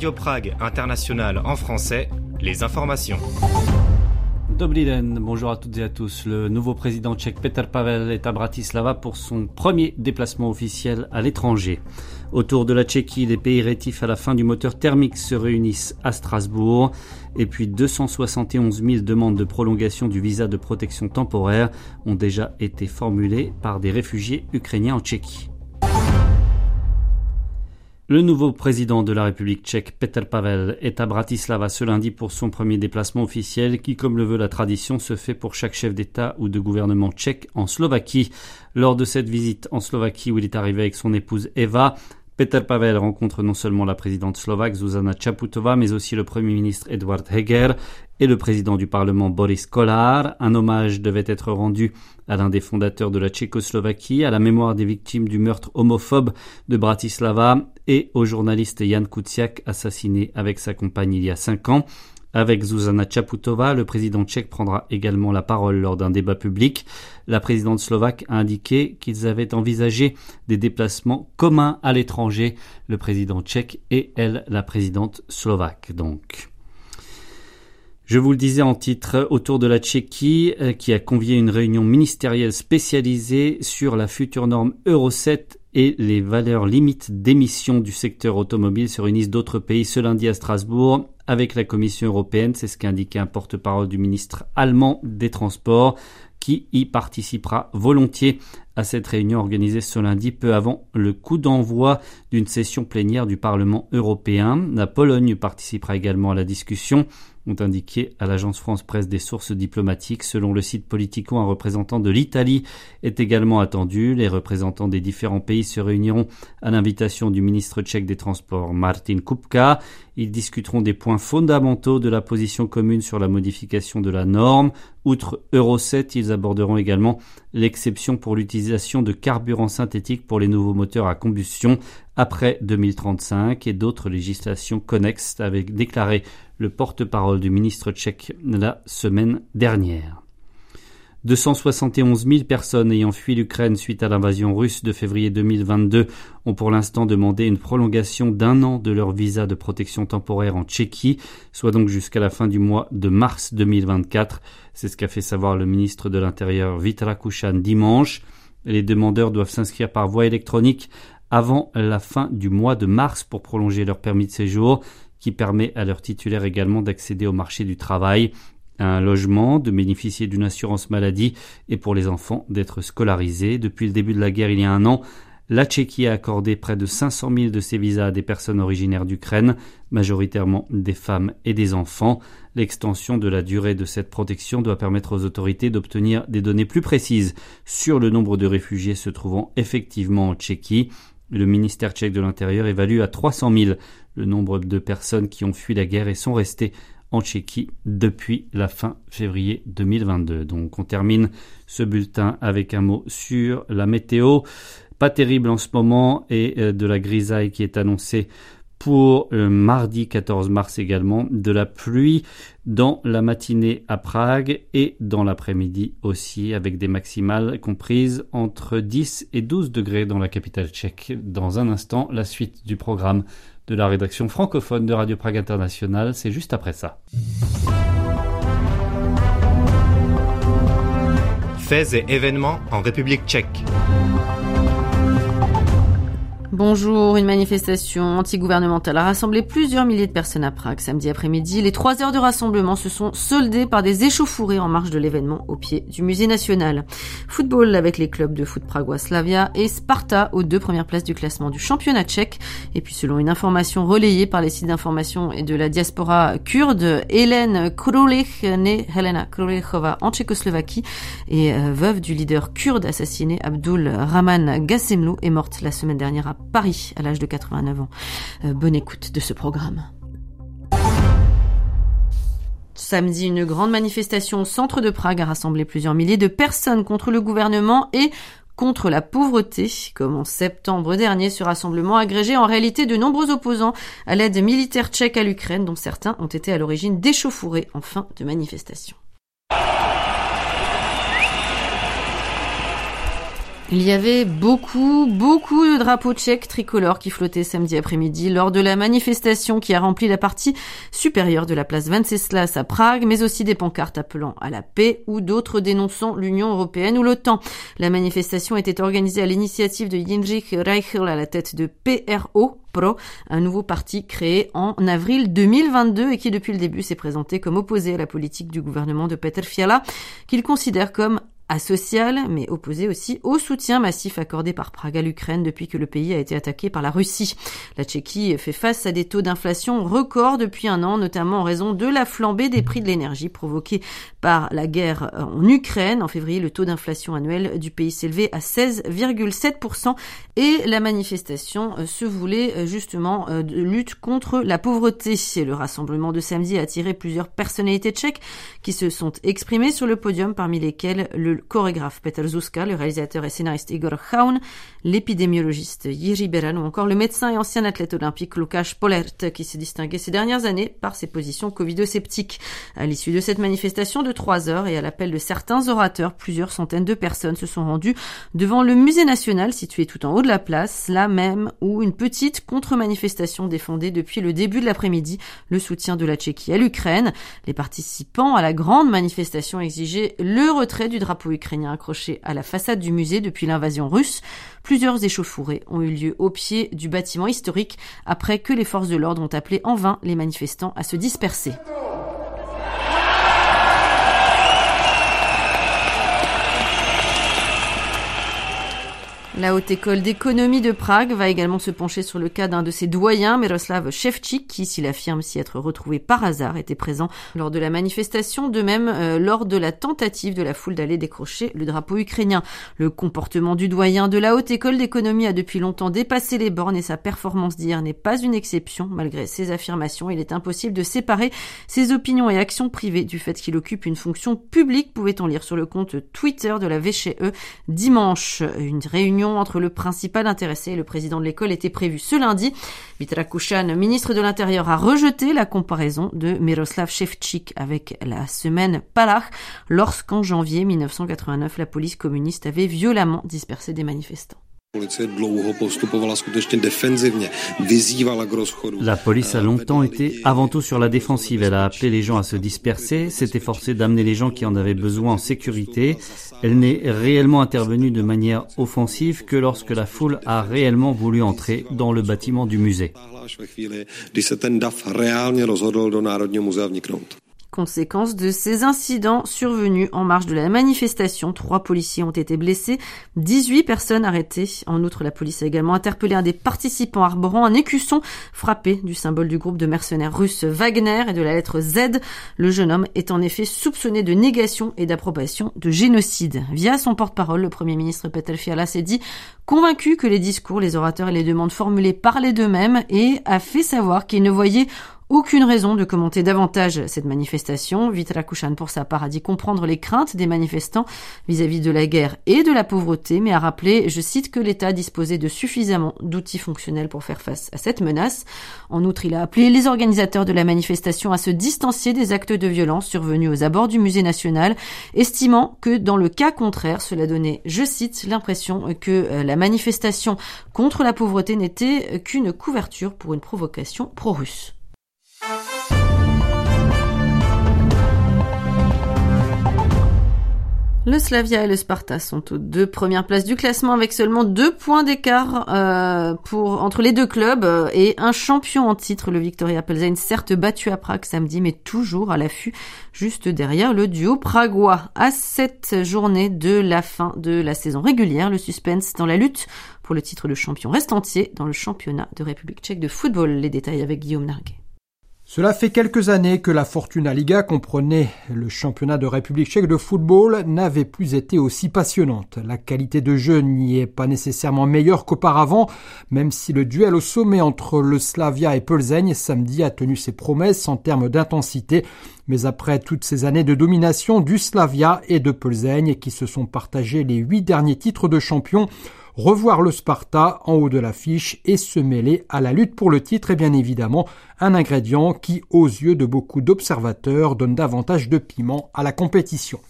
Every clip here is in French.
Radio Prague International en français, les informations. Dobrý bonjour à toutes et à tous. Le nouveau président tchèque Petr Pavel est à Bratislava pour son premier déplacement officiel à l'étranger. Autour de la Tchéquie, les pays rétifs à la fin du moteur thermique se réunissent à Strasbourg. Et puis 271 000 demandes de prolongation du visa de protection temporaire ont déjà été formulées par des réfugiés ukrainiens en Tchéquie. Le nouveau président de la République tchèque, Petr Pavel, est à Bratislava ce lundi pour son premier déplacement officiel qui, comme le veut la tradition, se fait pour chaque chef d'État ou de gouvernement tchèque en Slovaquie. Lors de cette visite en Slovaquie où il est arrivé avec son épouse Eva, Petr Pavel rencontre non seulement la présidente slovaque Zuzana Čaputová, mais aussi le premier ministre Edward Heger et le président du Parlement Boris Kolar. Un hommage devait être rendu à l'un des fondateurs de la Tchécoslovaquie, à la mémoire des victimes du meurtre homophobe de Bratislava et au journaliste Jan Kuciak assassiné avec sa compagne il y a cinq ans. Avec Zuzana Čaputova, le président tchèque prendra également la parole lors d'un débat public. La présidente slovaque a indiqué qu'ils avaient envisagé des déplacements communs à l'étranger, le président tchèque et elle, la présidente slovaque. Donc. Je vous le disais en titre, autour de la Tchéquie, euh, qui a convié une réunion ministérielle spécialisée sur la future norme Euro 7 et les valeurs limites d'émissions du secteur automobile se réunissent d'autres pays ce lundi à Strasbourg avec la Commission européenne. C'est ce qu'a indiqué un porte-parole du ministre allemand des Transports qui y participera volontiers à cette réunion organisée ce lundi peu avant le coup d'envoi d'une session plénière du Parlement européen. La Pologne participera également à la discussion ont indiqué à l'agence France Presse des sources diplomatiques. Selon le site Politico, un représentant de l'Italie est également attendu. Les représentants des différents pays se réuniront à l'invitation du ministre tchèque des Transports Martin Kupka. Ils discuteront des points fondamentaux de la position commune sur la modification de la norme. Outre Euro 7, ils aborderont également l'exception pour l'utilisation de carburants synthétiques pour les nouveaux moteurs à combustion après 2035 et d'autres législations connexes, avait déclaré le porte-parole du ministre tchèque la semaine dernière. 271 000 personnes ayant fui l'Ukraine suite à l'invasion russe de février 2022 ont pour l'instant demandé une prolongation d'un an de leur visa de protection temporaire en Tchéquie, soit donc jusqu'à la fin du mois de mars 2024. C'est ce qu'a fait savoir le ministre de l'Intérieur Vitra Kushan dimanche. Les demandeurs doivent s'inscrire par voie électronique avant la fin du mois de mars pour prolonger leur permis de séjour qui permet à leurs titulaires également d'accéder au marché du travail, à un logement, de bénéficier d'une assurance maladie et pour les enfants d'être scolarisés. Depuis le début de la guerre il y a un an, la Tchéquie a accordé près de 500 000 de ses visas à des personnes originaires d'Ukraine, majoritairement des femmes et des enfants. L'extension de la durée de cette protection doit permettre aux autorités d'obtenir des données plus précises sur le nombre de réfugiés se trouvant effectivement en Tchéquie. Le ministère tchèque de l'Intérieur évalue à 300 000 le nombre de personnes qui ont fui la guerre et sont restées en Tchéquie depuis la fin février 2022. Donc on termine ce bulletin avec un mot sur la météo. Pas terrible en ce moment et euh, de la grisaille qui est annoncée pour le mardi 14 mars également, de la pluie dans la matinée à Prague et dans l'après-midi aussi, avec des maximales comprises entre 10 et 12 degrés dans la capitale tchèque. Dans un instant, la suite du programme de la rédaction francophone de Radio Prague International, c'est juste après ça. Faits et événements en République tchèque. Bonjour, une manifestation anti-gouvernementale a rassemblé plusieurs milliers de personnes à Prague samedi après-midi. Les trois heures de rassemblement se sont soldées par des échauffourées en marge de l'événement au pied du musée national. Football avec les clubs de foot pragois Slavia et Sparta aux deux premières places du classement du championnat tchèque. Et puis selon une information relayée par les sites d'information et de la diaspora kurde, Hélène Krulich, née Helena Krulichova en Tchécoslovaquie et euh, veuve du leader kurde assassiné Abdul Rahman Gassemlou est morte la semaine dernière à Paris à l'âge de 89 ans. Euh, bonne écoute de ce programme. Samedi, une grande manifestation au centre de Prague a rassemblé plusieurs milliers de personnes contre le gouvernement et contre la pauvreté. Comme en septembre dernier, ce rassemblement agrégé en réalité de nombreux opposants à l'aide militaire tchèque à l'Ukraine, dont certains ont été à l'origine d'échauffourées en fin de manifestation. Il y avait beaucoup, beaucoup de drapeaux tchèques tricolores qui flottaient samedi après-midi lors de la manifestation qui a rempli la partie supérieure de la place Venceslas à Prague, mais aussi des pancartes appelant à la paix ou d'autres dénonçant l'Union européenne ou l'OTAN. La manifestation était organisée à l'initiative de Jindřich Reichel à la tête de PRO, Pro, un nouveau parti créé en avril 2022 et qui depuis le début s'est présenté comme opposé à la politique du gouvernement de Peter Fiala, qu'il considère comme asocial, mais opposé aussi au soutien massif accordé par Prague à l'Ukraine depuis que le pays a été attaqué par la Russie. La Tchéquie fait face à des taux d'inflation records depuis un an, notamment en raison de la flambée des prix de l'énergie provoquée par la guerre en Ukraine. En février, le taux d'inflation annuel du pays s'élevait à 16,7% et la manifestation se voulait justement de lutte contre la pauvreté. Le rassemblement de samedi a attiré plusieurs personnalités tchèques qui se sont exprimées sur le podium, parmi lesquelles le chorégraphe Peter Zuska, le réalisateur et scénariste Igor Khaun, l'épidémiologiste Jiří Beran ou encore le médecin et ancien athlète olympique Lukáš Polert qui s'est distingué ces dernières années par ses positions covido-sceptiques. À l'issue de cette manifestation trois heures et à l'appel de certains orateurs, plusieurs centaines de personnes se sont rendues devant le musée national situé tout en haut de la place, là même où une petite contre-manifestation défendait depuis le début de l'après-midi le soutien de la Tchéquie à l'Ukraine. Les participants à la grande manifestation exigeaient le retrait du drapeau ukrainien accroché à la façade du musée depuis l'invasion russe. Plusieurs échauffourées ont eu lieu au pied du bâtiment historique après que les forces de l'ordre ont appelé en vain les manifestants à se disperser. La Haute École d'économie de Prague va également se pencher sur le cas d'un de ses doyens, Miroslav Shevchik, qui, s'il affirme s'y être retrouvé par hasard, était présent lors de la manifestation, de même euh, lors de la tentative de la foule d'aller décrocher le drapeau ukrainien. Le comportement du doyen de la Haute École d'économie a depuis longtemps dépassé les bornes et sa performance d'hier n'est pas une exception. Malgré ses affirmations, il est impossible de séparer ses opinions et actions privées du fait qu'il occupe une fonction publique, pouvait-on lire sur le compte Twitter de la VCE dimanche. Une réunion entre le principal intéressé et le président de l'école était prévu ce lundi. Vitra Kushan, ministre de l'Intérieur, a rejeté la comparaison de Miroslav Shevchik avec la semaine Palach lorsqu'en janvier 1989, la police communiste avait violemment dispersé des manifestants. La police a longtemps été avant tout sur la défensive. Elle a appelé les gens à se disperser, s'est efforcée d'amener les gens qui en avaient besoin en sécurité. Elle n'est réellement intervenue de manière offensive que lorsque la foule a réellement voulu entrer dans le bâtiment du musée. Conséquence de ces incidents survenus en marge de la manifestation, trois policiers ont été blessés, 18 personnes arrêtées. En outre, la police a également interpellé un des participants arborant un écusson frappé du symbole du groupe de mercenaires russes Wagner et de la lettre Z. Le jeune homme est en effet soupçonné de négation et d'approbation de génocide. Via son porte-parole, le premier ministre Petel Fiala s'est dit convaincu que les discours, les orateurs et les demandes formulées parlaient d'eux-mêmes et a fait savoir qu'il ne voyait aucune raison de commenter davantage cette manifestation. Vitra Kushan, pour sa part, a dit comprendre les craintes des manifestants vis-à-vis de la guerre et de la pauvreté, mais a rappelé, je cite, que l'État disposait de suffisamment d'outils fonctionnels pour faire face à cette menace. En outre, il a appelé les organisateurs de la manifestation à se distancier des actes de violence survenus aux abords du musée national, estimant que dans le cas contraire, cela donnait, je cite, l'impression que euh, la manifestation contre la pauvreté n'était qu'une couverture pour une provocation pro-russe. Le Slavia et le Sparta sont aux deux premières places du classement avec seulement deux points d'écart euh, entre les deux clubs euh, et un champion en titre, le Victoria Plzeň, certes battu à Prague samedi, mais toujours à l'affût, juste derrière le duo pragois. À cette journée de la fin de la saison régulière, le suspense dans la lutte pour le titre de champion reste entier dans le championnat de République tchèque de football. Les détails avec Guillaume Narguet. Cela fait quelques années que la Fortuna Liga comprenait le championnat de République tchèque de football n'avait plus été aussi passionnante. La qualité de jeu n'y est pas nécessairement meilleure qu'auparavant, même si le duel au sommet entre le Slavia et Plzeň samedi a tenu ses promesses en termes d'intensité. Mais après toutes ces années de domination du Slavia et de Plzeň qui se sont partagés les huit derniers titres de champion, revoir le Sparta en haut de l'affiche et se mêler à la lutte pour le titre est bien évidemment un ingrédient qui, aux yeux de beaucoup d'observateurs, donne davantage de piment à la compétition.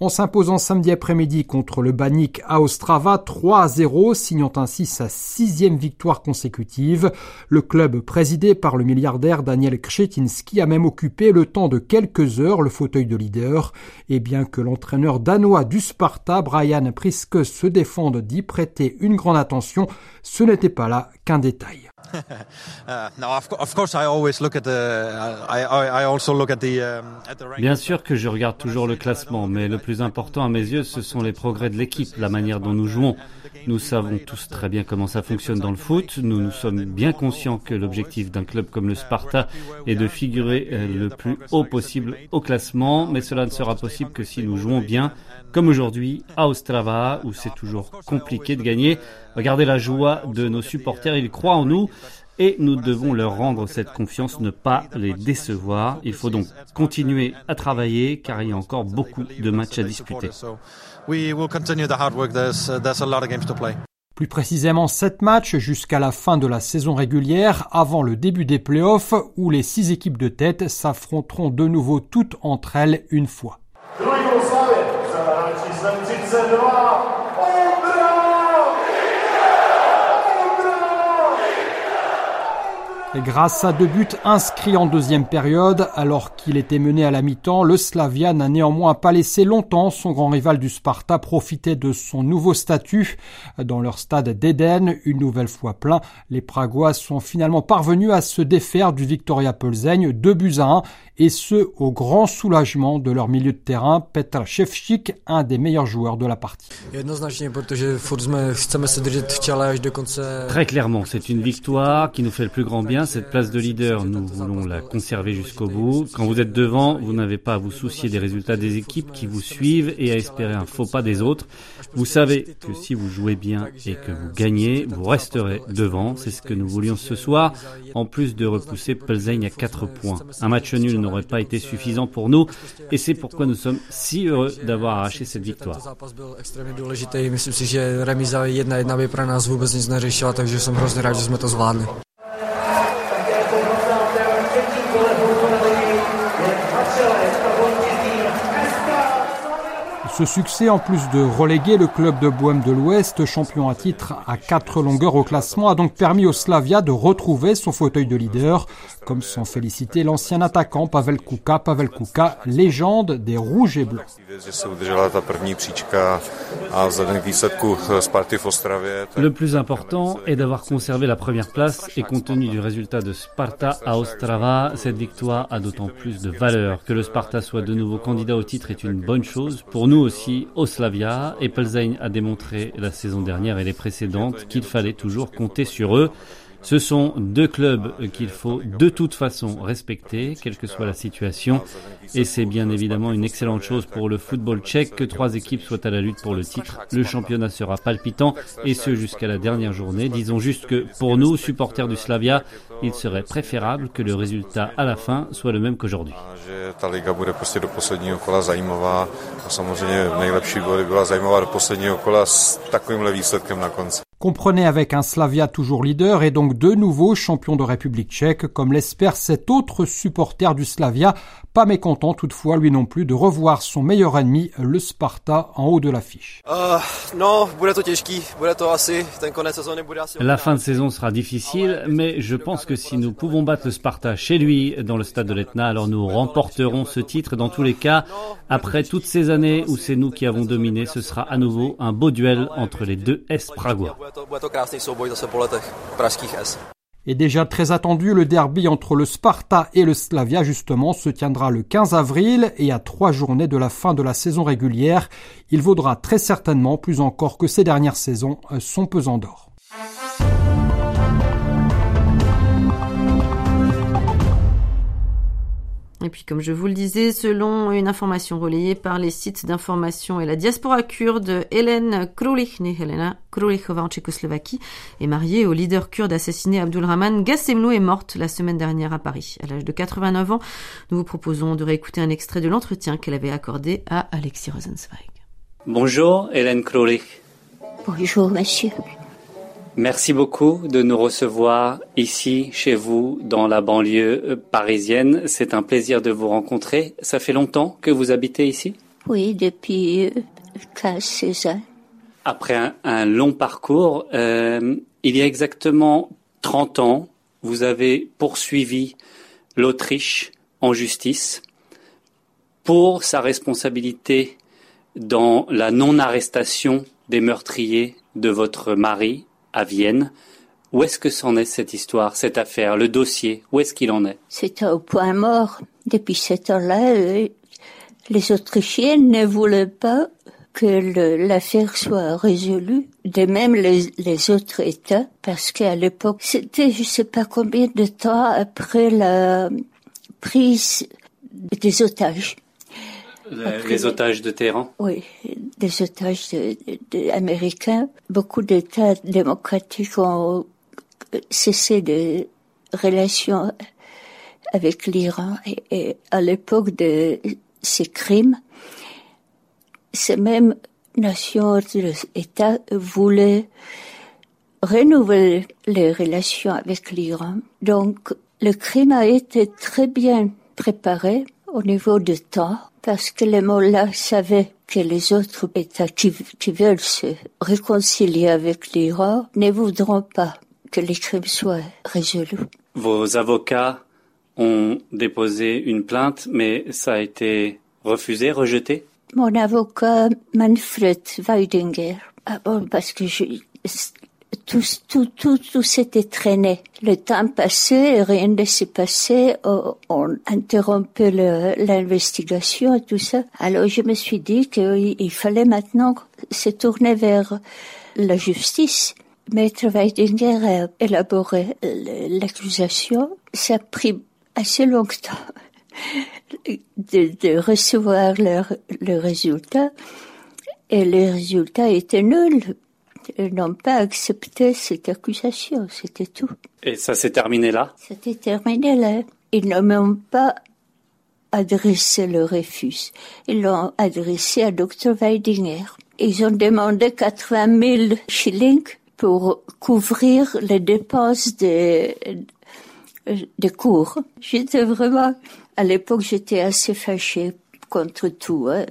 En s'imposant samedi après-midi contre le Banik à Ostrava 3 à 0, signant ainsi sa sixième victoire consécutive, le club présidé par le milliardaire Daniel Krzetinski a même occupé le temps de quelques heures le fauteuil de leader, et bien que l'entraîneur danois du Sparta, Brian Priske, se défende d'y prêter une grande attention, ce n'était pas là qu'un détail. Bien sûr que je regarde toujours le classement, mais le plus important à mes yeux, ce sont les progrès de l'équipe, la manière dont nous jouons. Nous savons tous très bien comment ça fonctionne dans le foot. Nous nous sommes bien conscients que l'objectif d'un club comme le Sparta est de figurer euh, le plus haut possible au classement, mais cela ne sera possible que si nous jouons bien, comme aujourd'hui à Ostrava, où c'est toujours compliqué de gagner. Regardez la joie de nos supporters, ils croient en nous et nous devons leur rendre cette confiance, ne pas les décevoir. Il faut donc continuer à travailler car il y a encore beaucoup de matchs à disputer. Plus précisément, sept matchs jusqu'à la fin de la saison régulière, avant le début des playoffs, où les six équipes de tête s'affronteront de nouveau toutes entre elles une fois. Et grâce à deux buts inscrits en deuxième période, alors qu'il était mené à la mi-temps, le Slavia n'a néanmoins pas laissé longtemps son grand rival du Sparta profiter de son nouveau statut. Dans leur stade d'Eden, une nouvelle fois plein, les Pragois sont finalement parvenus à se défaire du Victoria Plzeň 2 buts à 1 et ce au grand soulagement de leur milieu de terrain, Petr Ševčík, un des meilleurs joueurs de la partie. Très clairement, c'est une victoire qui nous fait le plus grand bien. Cette place de leader, nous voulons la conserver jusqu'au bout. Quand vous êtes devant, vous n'avez pas à vous soucier des résultats des équipes qui vous suivent et à espérer un faux pas des autres. Vous savez que si vous jouez bien et que vous gagnez, vous resterez devant. C'est ce que nous voulions ce soir, en plus de repousser Plzeň à 4 points. Un match nul n'aurait pas été suffisant pour nous et c'est pourquoi nous sommes si heureux d'avoir arraché cette victoire. Joy. Ce succès, en plus de reléguer le club de Bohème de l'Ouest, champion à titre à quatre longueurs au classement, a donc permis au Slavia de retrouver son fauteuil de leader, comme s'en félicitait l'ancien attaquant Pavel Kuka, Pavel Kuka, légende des Rouges et Blancs. Le plus important est d'avoir conservé la première place et compte tenu du résultat de Sparta à Ostrava, cette victoire a d'autant plus de valeur. Que le Sparta soit de nouveau candidat au titre est une bonne chose. Pour nous aussi, au Slavia, et a démontré la saison dernière et les précédentes qu'il fallait toujours compter sur eux. Ce sont deux clubs qu'il faut de toute façon respecter, quelle que soit la situation. Et c'est bien évidemment une excellente chose pour le football tchèque que trois équipes soient à la lutte pour le titre. Le championnat sera palpitant et ce jusqu'à la dernière journée. Disons juste que pour nous, supporters du Slavia, il serait préférable que le résultat à la fin soit le même qu'aujourd'hui. Comprenez avec un Slavia toujours leader et donc de nouveau champion de République tchèque, comme l'espère cet autre supporter du Slavia, pas mécontent toutefois lui non plus de revoir son meilleur ennemi, le Sparta, en haut de l'affiche. La fin de saison sera difficile, mais je pense que si nous pouvons battre le Sparta chez lui, dans le stade de l'Etna, alors nous remporterons ce titre. Dans tous les cas, après toutes ces années où c'est nous qui avons dominé, ce sera à nouveau un beau duel entre les deux S pragois. Et déjà très attendu, le derby entre le Sparta et le Slavia justement se tiendra le 15 avril et à trois journées de la fin de la saison régulière. Il vaudra très certainement, plus encore que ces dernières saisons, son pesant d'or. Et puis, comme je vous le disais, selon une information relayée par les sites d'information et la diaspora kurde, Hélène Krulich, née Helena Krulichova en Tchécoslovaquie, est mariée au leader kurde assassiné Abdulrahman Gassemlou est morte la semaine dernière à Paris. À l'âge de 89 ans, nous vous proposons de réécouter un extrait de l'entretien qu'elle avait accordé à Alexis Rosenzweig. Bonjour, Hélène Krulich. Bonjour, monsieur. Merci beaucoup de nous recevoir ici, chez vous, dans la banlieue euh, parisienne. C'est un plaisir de vous rencontrer. Ça fait longtemps que vous habitez ici? Oui, depuis 15 euh, ans. Après un, long parcours, euh, il y a exactement 30 ans, vous avez poursuivi l'Autriche en justice pour sa responsabilité dans la non-arrestation des meurtriers de votre mari à Vienne. Où est-ce que c'en est cette histoire, cette affaire, le dossier? Où est-ce qu'il en est? C'est au point mort. Depuis cette heure-là, euh, les Autrichiens ne voulaient pas que l'affaire soit résolue, de même les, les autres États, parce qu'à l'époque, c'était je sais pas combien de temps après la prise des otages. Les, otages de Téhéran? Oui, des otages américains. Beaucoup d'États démocratiques ont cessé de relations avec l'Iran et, à l'époque de ces crimes, ces mêmes nations, États voulaient renouveler les relations avec l'Iran. Donc, le crime a été très bien préparé au niveau du temps parce que les mollahs savaient que les autres États qui, veulent se réconcilier avec l'Iran ne voudront pas que les crimes soient résolus. Vos avocats ont déposé une plainte, mais ça a été refusé, rejeté? Mon avocat Manfred Weidinger, ah bon, parce que je, tout, tout, tout, tout s'était traîné. Le temps passait, rien ne s'est passé. On interrompait l'investigation et tout ça. Alors je me suis dit qu'il fallait maintenant se tourner vers la justice. Maître Weidinger a élaboré l'accusation. Ça a pris assez longtemps de, recevoir le résultat. Et le résultat était nul n'ont pas accepté cette accusation, c'était tout. Et ça s'est terminé là? C'était terminé là. Ils ne m'ont pas adressé le refus. Ils l'ont adressé à Dr. Weidinger. Ils ont demandé 80 000 shillings pour couvrir les dépenses de, de cours. J'étais vraiment, à l'époque, j'étais assez fâchée contre tout. Hein.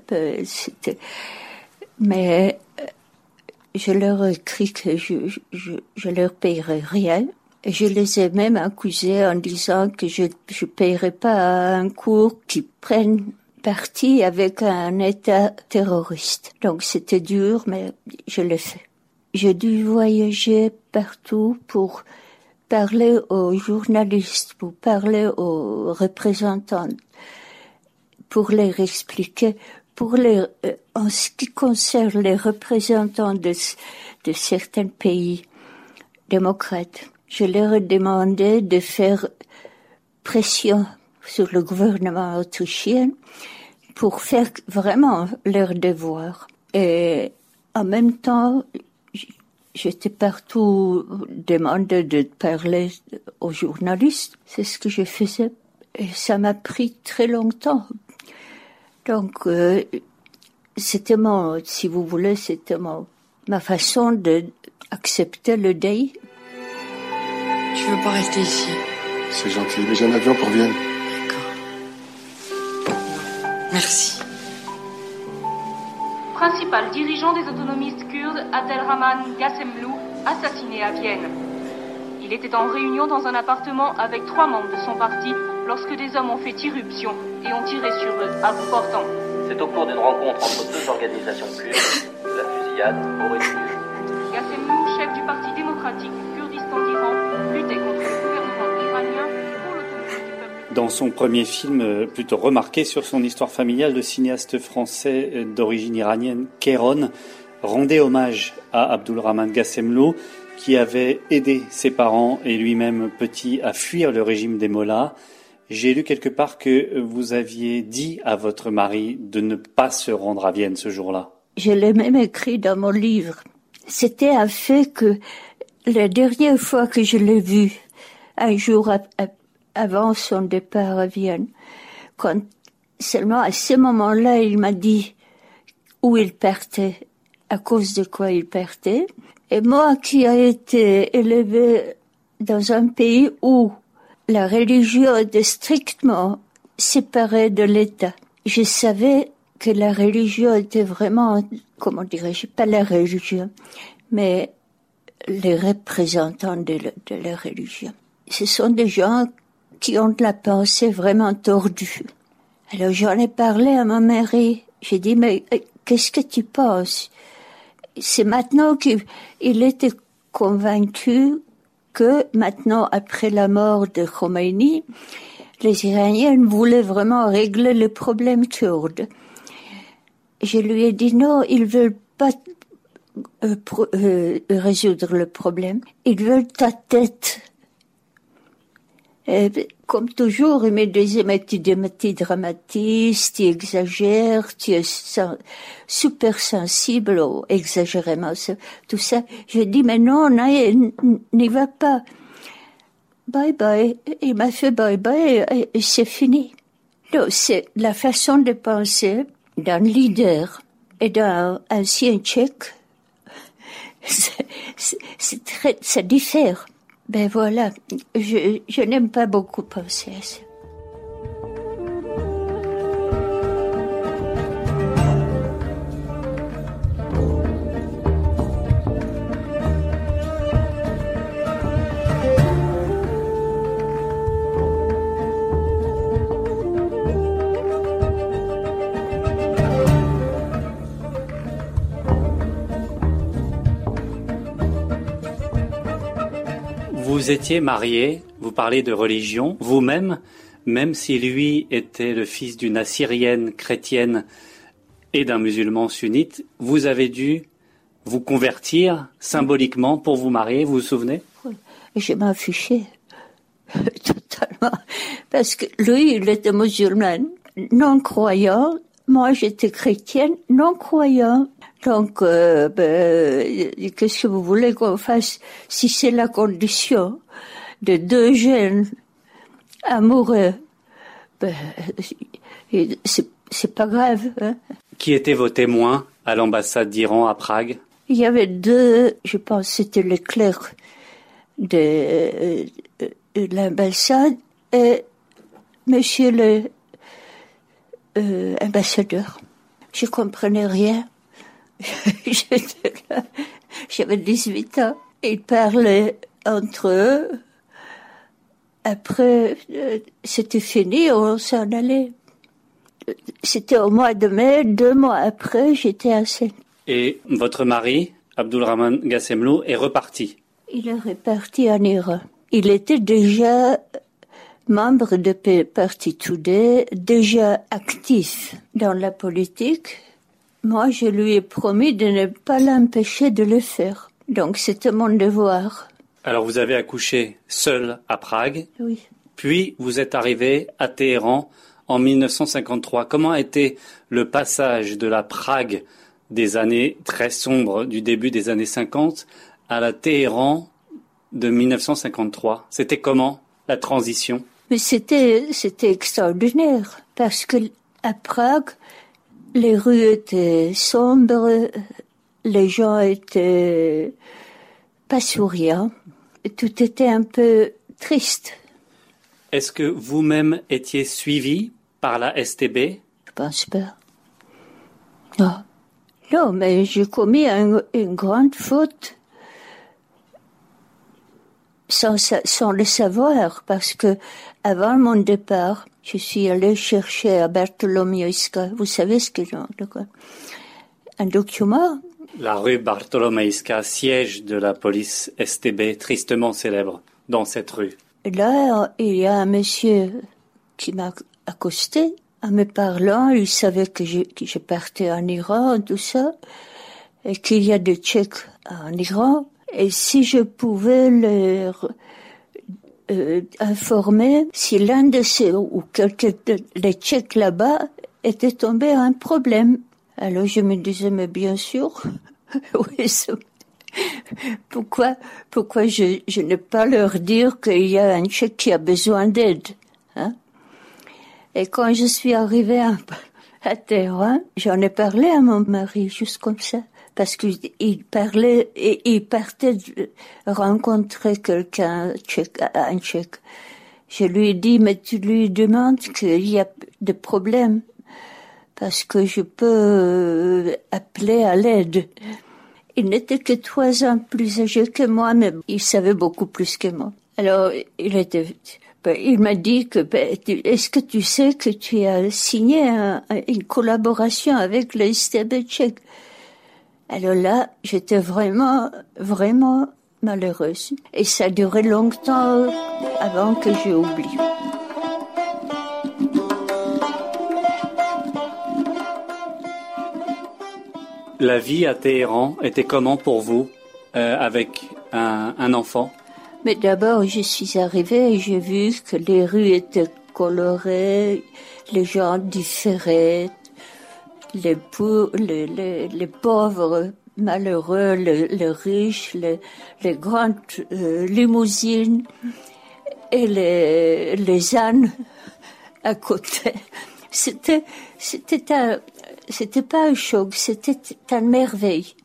Mais je leur ai écrit que je, je, je leur payerais rien. Je les ai même accusés en disant que je ne payerais pas un cours qui prenne parti avec un État terroriste. Donc c'était dur, mais je l'ai fait. J'ai dû voyager partout pour parler aux journalistes, pour parler aux représentants, pour leur expliquer pour les, euh, en ce qui concerne les représentants de, de certains pays démocrates, je leur ai demandé de faire pression sur le gouvernement autrichien pour faire vraiment leur devoir. Et en même temps, j'étais partout demandé de parler aux journalistes. C'est ce que je faisais. Et ça m'a pris très longtemps donc, euh, c'était mon, si vous voulez, c'était ma façon d'accepter le deuil. Tu veux pas rester ici C'est gentil, mais j'ai un avion pour Vienne. D'accord. Merci. Principal dirigeant des autonomistes kurdes, Abdelrahman Gassemlou, assassiné à Vienne. Il était en réunion dans un appartement avec trois membres de son parti lorsque des hommes ont fait irruption et ont tiré sur eux à bout portant. C'est au cours d'une rencontre entre deux organisations kurdes que la fusillade aurait eu lieu. Gassemlou, chef du Parti démocratique Kurdistan d'Iran, luttait contre le gouvernement iranien pour l'autonomie du peuple. Dans son premier film, euh, plutôt remarqué sur son histoire familiale, le cinéaste français euh, d'origine iranienne, Kéron, rendait hommage à Abdulrahman Gassemlou, qui avait aidé ses parents et lui-même petit à fuir le régime des Mollahs. J'ai lu quelque part que vous aviez dit à votre mari de ne pas se rendre à Vienne ce jour-là. Je l'ai même écrit dans mon livre. C'était un fait que la dernière fois que je l'ai vu, un jour avant son départ à Vienne, quand seulement à ce moment-là, il m'a dit où il partait. à cause de quoi il partait. Et moi qui ai été élevé dans un pays où la religion était strictement séparée de l'État, je savais que la religion était vraiment, comment dirais-je, pas la religion, mais les représentants de, la religion. Ce sont des gens qui ont de la pensée vraiment tordue. Alors j'en ai parlé à ma mari. J'ai dit, mais euh, qu'est-ce que tu penses? C'est maintenant qu'il était convaincu que maintenant, après la mort de Khomeini, les Iraniens voulaient vraiment régler le problème kurde. Je lui ai dit non, ils veulent pas euh, euh, résoudre le problème. Ils veulent ta tête. Et, comme toujours, il me disait, mais tu, tu dramatises, tu exagères, tu es super sensible au exagérément, tout ça. Je dis, mais non, n'y va pas. Bye bye. Il m'a fait bye bye et, c'est fini. C'est la façon de penser d'un leader et d'un ancien tchèque c'est très, ça diffère. Ben voilà, je, je n'aime pas beaucoup penser. Vous étiez marié, vous parlez de religion, vous-même, même si lui était le fils d'une assyrienne chrétienne et d'un musulman sunnite, vous avez dû vous convertir symboliquement pour vous marier, vous vous souvenez? Je m'en fichais totalement, parce que lui, il était musulman, non croyant, moi j'étais chrétienne, non croyant. Donc, euh, ben, qu'est-ce que vous voulez qu'on fasse si c'est la condition de deux jeunes amoureux? Ben, C'est pas grave. Hein. Qui étaient vos témoins à l'ambassade d'Iran à Prague? Il y avait deux, je pense c'était le clerc de, de l'ambassade et monsieur le euh, ambassadeur. Je comprenais rien. J'avais 18 ans. Ils parlaient entre eux. Après, euh, c'était fini, on s'en allait. C'était au mois de mai, deux mois après, j'étais à Seine. Et votre mari, Abdulrahman Gassemlou, est reparti Il est reparti en Iran. Il était déjà membre de Parti Today, déjà actif dans la politique moi, je lui ai promis de ne pas l'empêcher de le faire. Donc, c'était mon devoir. Alors, vous avez accouché seul à Prague. Oui. Puis, vous êtes arrivé à Téhéran en 1953. Comment a été le passage de la Prague des années très sombres du début des années 50 à la Téhéran de 1953 C'était comment la transition? Mais c'était c'était extraordinaire parce que à Prague les rues étaient sombres, les gens étaient pas souriants, tout était un peu triste. Est-ce que vous-même étiez suivi par la STB Je pense pas. Non. Non, mais j'ai commis une grande faute sans, sans le savoir, parce que avant mon départ, je suis allée chercher à Bartolomeiska, vous savez ce que j'ai Un document? La rue Bartolomeiska, siège de la police STB, tristement célèbre dans cette rue. là, il y a un monsieur qui m'a accosté en me parlant. Il savait que je, que je partais en Iran, tout ça, et qu'il y a des Tchèques en Iran. Et si je pouvais leur euh, informer si l'un de ces ou quelques les Tchèques là-bas était tombé à un problème. Alors je me disais mais bien sûr, oui, pourquoi pourquoi je, je ne pas leur dire qu'il y a un Tchèque qui a besoin d'aide hein? Et quand je suis arrivée à, à Téhéran, j'en ai parlé à mon mari, juste comme ça. Parce qu'il parlait, il partait rencontrer quelqu'un un tchèque. Je lui ai dit, mais tu lui demandes qu'il y a des problèmes. Parce que je peux euh, appeler à l'aide. Il n'était que trois ans plus âgé que moi, mais il savait beaucoup plus que moi. Alors, il était, ben, il m'a dit que, ben, est-ce que tu sais que tu as signé une collaboration avec le tchèque? Alors là, j'étais vraiment, vraiment malheureuse. Et ça a duré longtemps avant que j'ai oublié. La vie à Téhéran était comment pour vous euh, avec un, un enfant? Mais d'abord, je suis arrivée et j'ai vu que les rues étaient colorées, les gens différaient, les, les, les, pauvres malheureux, les, riches, les, les grandes euh, limousines et les, les ânes à côté. C'était, c'était un, c'était pas un choc, c'était une merveille.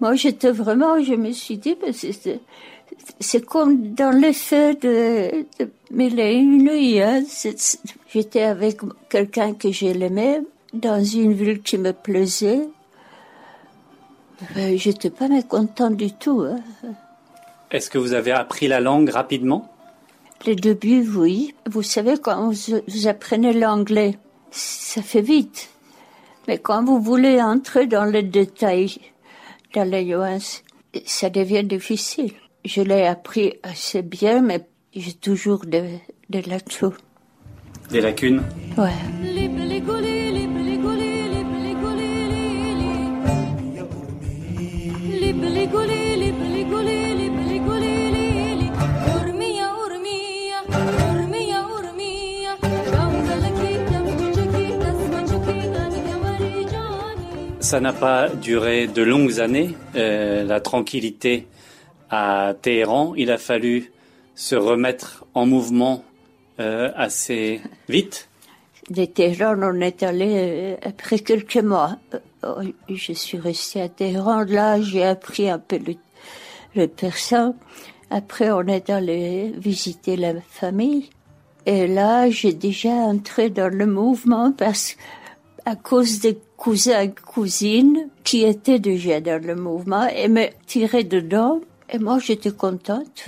Moi, j'étais vraiment, je me suis dit, ben, c'est comme dans l'effet de, de Mille et une. Hein. J'étais avec quelqu'un que j'aimais dans une ville qui me plaisait. Ben, j'étais pas mécontente du tout. Hein. Est-ce que vous avez appris la langue rapidement? Le début, oui. Vous savez, quand vous, apprenez l'anglais, ça fait vite. Mais quand vous voulez entrer dans les détails, dans les nuances, ça devient difficile je l'ai appris assez bien, mais j'ai toujours des, des lacunes. Des lacunes? Ouais. Ça n'a pas duré de longues années, euh, la tranquillité à Téhéran, il a fallu se remettre en mouvement euh, assez vite. De Téhéran, on est allé euh, après quelques mois. Euh, je suis restée à Téhéran. Là, j'ai appris un peu le, le persan. Après, on est allé visiter la famille. Et là, j'ai déjà entré dans le mouvement parce à cause des cousins et cousines qui étaient déjà dans le mouvement et me tiraient dedans et moi, j'étais contente.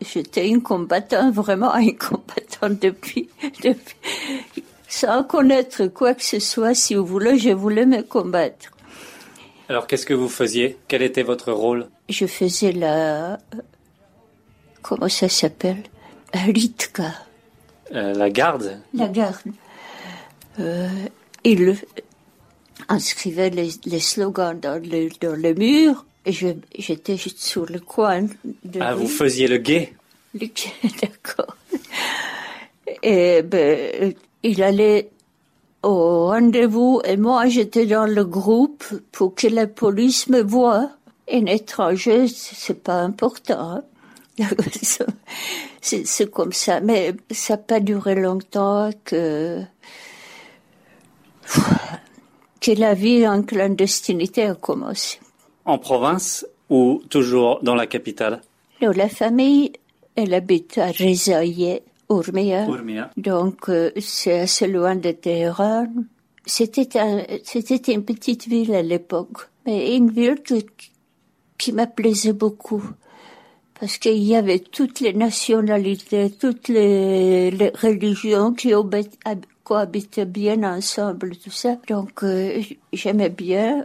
J'étais une combattante, vraiment une combattante depuis, depuis, sans connaître quoi que ce soit, si vous voulez, je voulais me combattre. Alors, qu'est-ce que vous faisiez? Quel était votre rôle? Je faisais la. Comment ça s'appelle? Ritka. Euh, la garde? La garde. Euh, il inscrivait les, les slogans dans le, dans le mur et j'étais juste sur le coin. De ah, vous faisiez le guet? Le guet, d'accord. Et ben, il allait au rendez-vous et moi j'étais dans le groupe pour que la police me voie. Un étranger, c'est pas important. Hein. c'est comme ça, mais ça n'a pas duré longtemps que que la vie en clandestinité a commencé en province ou toujours dans la capitale? La famille, elle habite à Rezaïe, Urmia. Donc, euh, c'est assez loin de Téhéran. C'était c'était une petite ville à l'époque, mais une ville qui m'a plaisait beaucoup. Parce qu'il y avait toutes les nationalités, toutes les, religions qui cohabitaient bien ensemble, tout ça. Donc, euh, j'aimais bien.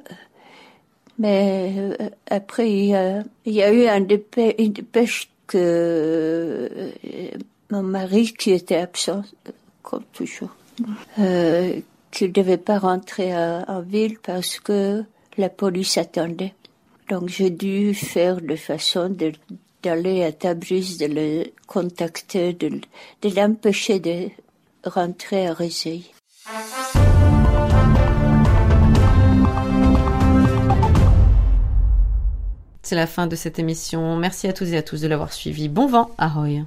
Mais euh, après, il y, a, eu une dépêche que euh, mon mari, qui était absent, comme toujours, qu'il ne devait pas rentrer en ville parce que la police attendait. Donc j'ai dû faire de façon d'aller à Tabriz, de le contacter, de l'empêcher de rentrer à Réseille. C'est la fin de cette émission. Merci à tous et à tous de l'avoir suivi. Bon vent à Roy.